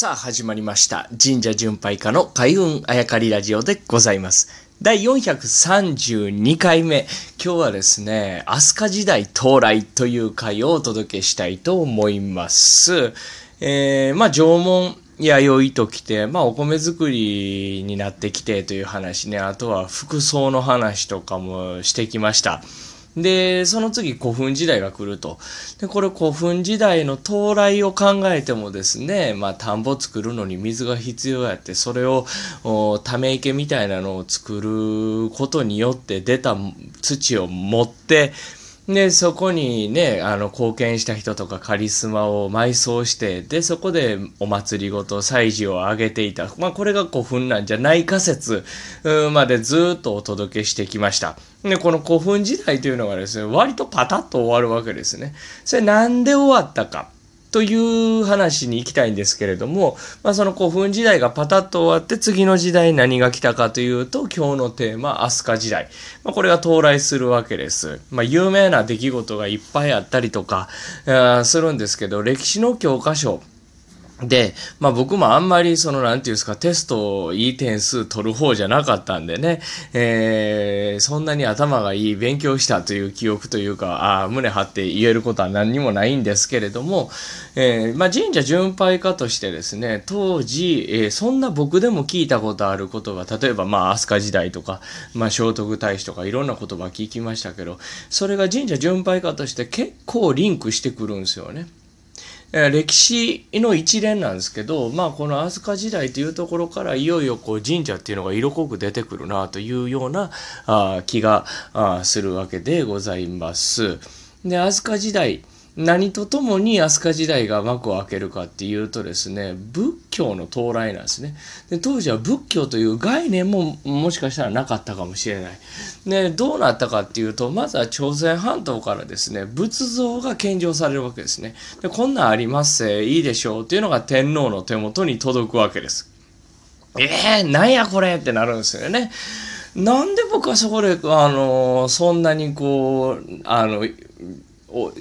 さあ始まりました。神社巡拝家の開運あやかりラジオでございます。第432回目。今日はですね飛鳥時代到来という回をお届けしたいと思います。えー、まあ縄文弥生ときて、まあお米作りになってきてという話ね、あとは服装の話とかもしてきました。で、その次古墳時代が来ると。で、これ古墳時代の到来を考えてもですね、まあ田んぼ作るのに水が必要やって、それをため池みたいなのを作ることによって出た土を持って、で、そこにね、あの、貢献した人とかカリスマを埋葬して、で、そこでお祭りごと祭事をあげていた。まあ、これが古墳なんじゃない仮説までずっとお届けしてきました。で、この古墳時代というのがですね、割とパタッと終わるわけですね。それなんで終わったか。という話に行きたいんですけれども、まあ、その古墳時代がパタッと終わって次の時代何が来たかというと今日のテーマ飛鳥時代、まあ、これが到来するわけです、まあ、有名な出来事がいっぱいあったりとかするんですけど歴史の教科書。で、まあ僕もあんまりそのなんていうんですかテストをいい点数取る方じゃなかったんでね、えー、そんなに頭がいい勉強したという記憶というか、ああ、胸張って言えることは何にもないんですけれども、えー、まあ神社巡拝家としてですね、当時、えー、そんな僕でも聞いたことある言葉、例えばまあ飛鳥時代とか、まあ聖徳太子とかいろんな言葉聞きましたけど、それが神社巡拝家として結構リンクしてくるんですよね。歴史の一連なんですけど、まあ、この飛鳥時代というところからいよいよこう神社っていうのが色濃く出てくるなというようなあ気があするわけでございます。で飛鳥時代何とともに飛鳥時代が幕を開けるかっていうとですね仏教の到来なんですね。で当時は仏教という概念ももしかしたらなかったかもしれない。でどうなったかっていうとまずは朝鮮半島からですね仏像が献上されるわけですね。でこんなんありますせいいでしょうっていうのが天皇の手元に届くわけです。えー、なんやこれってなるんですよね。なんで僕はそこで、あのそんなにこう、あの、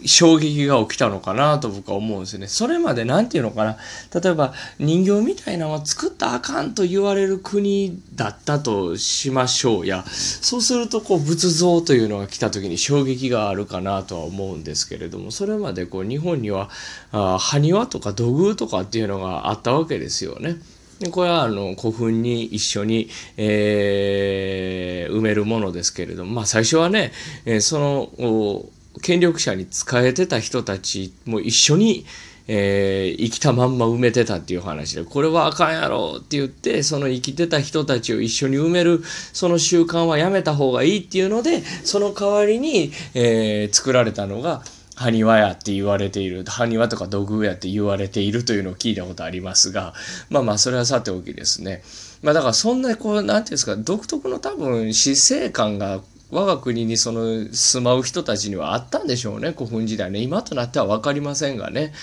衝撃が起きたのかなと僕は思うんですよね。それまで何て言うのかな例えば人形みたいなのは作ったあかんと言われる国だったとしましょうやそうするとこう仏像というのが来た時に衝撃があるかなとは思うんですけれどもそれまでこう日本にはあ埴輪とか土偶とかっていうのがあったわけですよね。でこれはあの古墳に一緒に、えー、埋めるものですけれども、まあ、最初はね、えー、その権力者に仕えてた人たちも一緒に、えー、生きたまんま埋めてたっていう話で、これはあかんやろって言って、その生きてた人たちを一緒に埋める、その習慣はやめた方がいいっていうので、その代わりに、えー、作られたのが、埴輪やって言われている、埴輪とか土偶やって言われているというのを聞いたことありますが、まあまあ、それはさておきですね。まあだからそんな、こう、なんていうんですか、独特の多分、死生観が我が国にその住まう人たちにはあったんでしょうね古墳時代ね今となっては分かりませんがね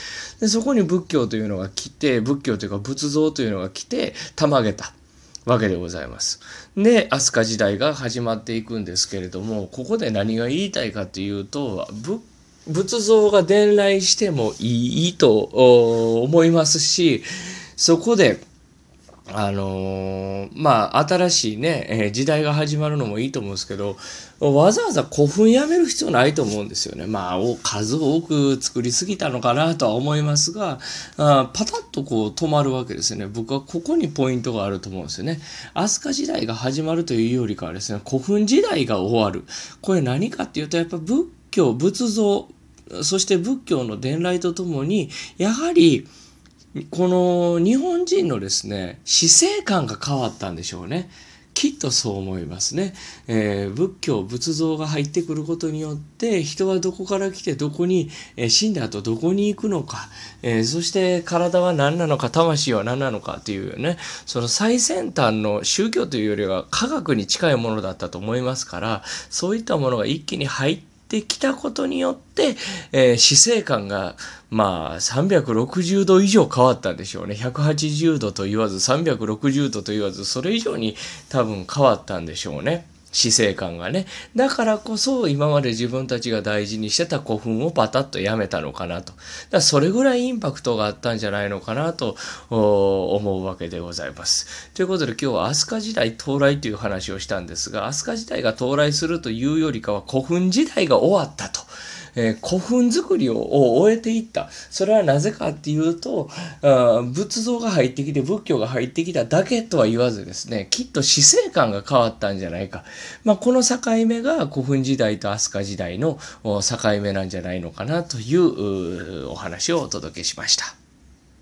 でそこに仏教というのが来て仏教というか仏像というのが来てたまげたわけでございます。で飛鳥時代が始まっていくんですけれどもここで何が言いたいかというと仏像が伝来してもいいと思いますしそこであのー、まあ、新しいね、えー、時代が始まるのもいいと思うんですけど、わざわざ古墳やめる必要ないと思うんですよね。まあ、数多く作りすぎたのかなとは思いますが、あパタッとこう止まるわけですよね。僕はここにポイントがあると思うんですよね。飛鳥時代が始まるというよりかはですね、古墳時代が終わる。これ何かっていうと、やっぱ仏教、仏像、そして仏教の伝来とともに、やはり、この日本人のですね、死生観が変わったんでしょうね。きっとそう思いますね、えー、仏教仏像が入ってくることによって人はどこから来てどこに、えー、死んだ後どこに行くのか、えー、そして体は何なのか魂は何なのかというね。その最先端の宗教というよりは科学に近いものだったと思いますからそういったものが一気に入ってってきたことによって、えー、死生観が、まあ、360度以上変わったんでしょうね。180度と言わず、360度と言わず、それ以上に多分変わったんでしょうね。死生観がね。だからこそ今まで自分たちが大事にしてた古墳をパタッとやめたのかなと。だそれぐらいインパクトがあったんじゃないのかなと思うわけでございます。ということで今日は飛鳥時代到来という話をしたんですが、飛鳥時代が到来するというよりかは古墳時代が終わった。えー、古墳作りを終えていった。それはなぜかっていうと、あ仏像が入ってきて仏教が入ってきただけとは言わずですね、きっと死生観が変わったんじゃないか。まあ、この境目が古墳時代と飛鳥時代の境目なんじゃないのかなというお話をお届けしました。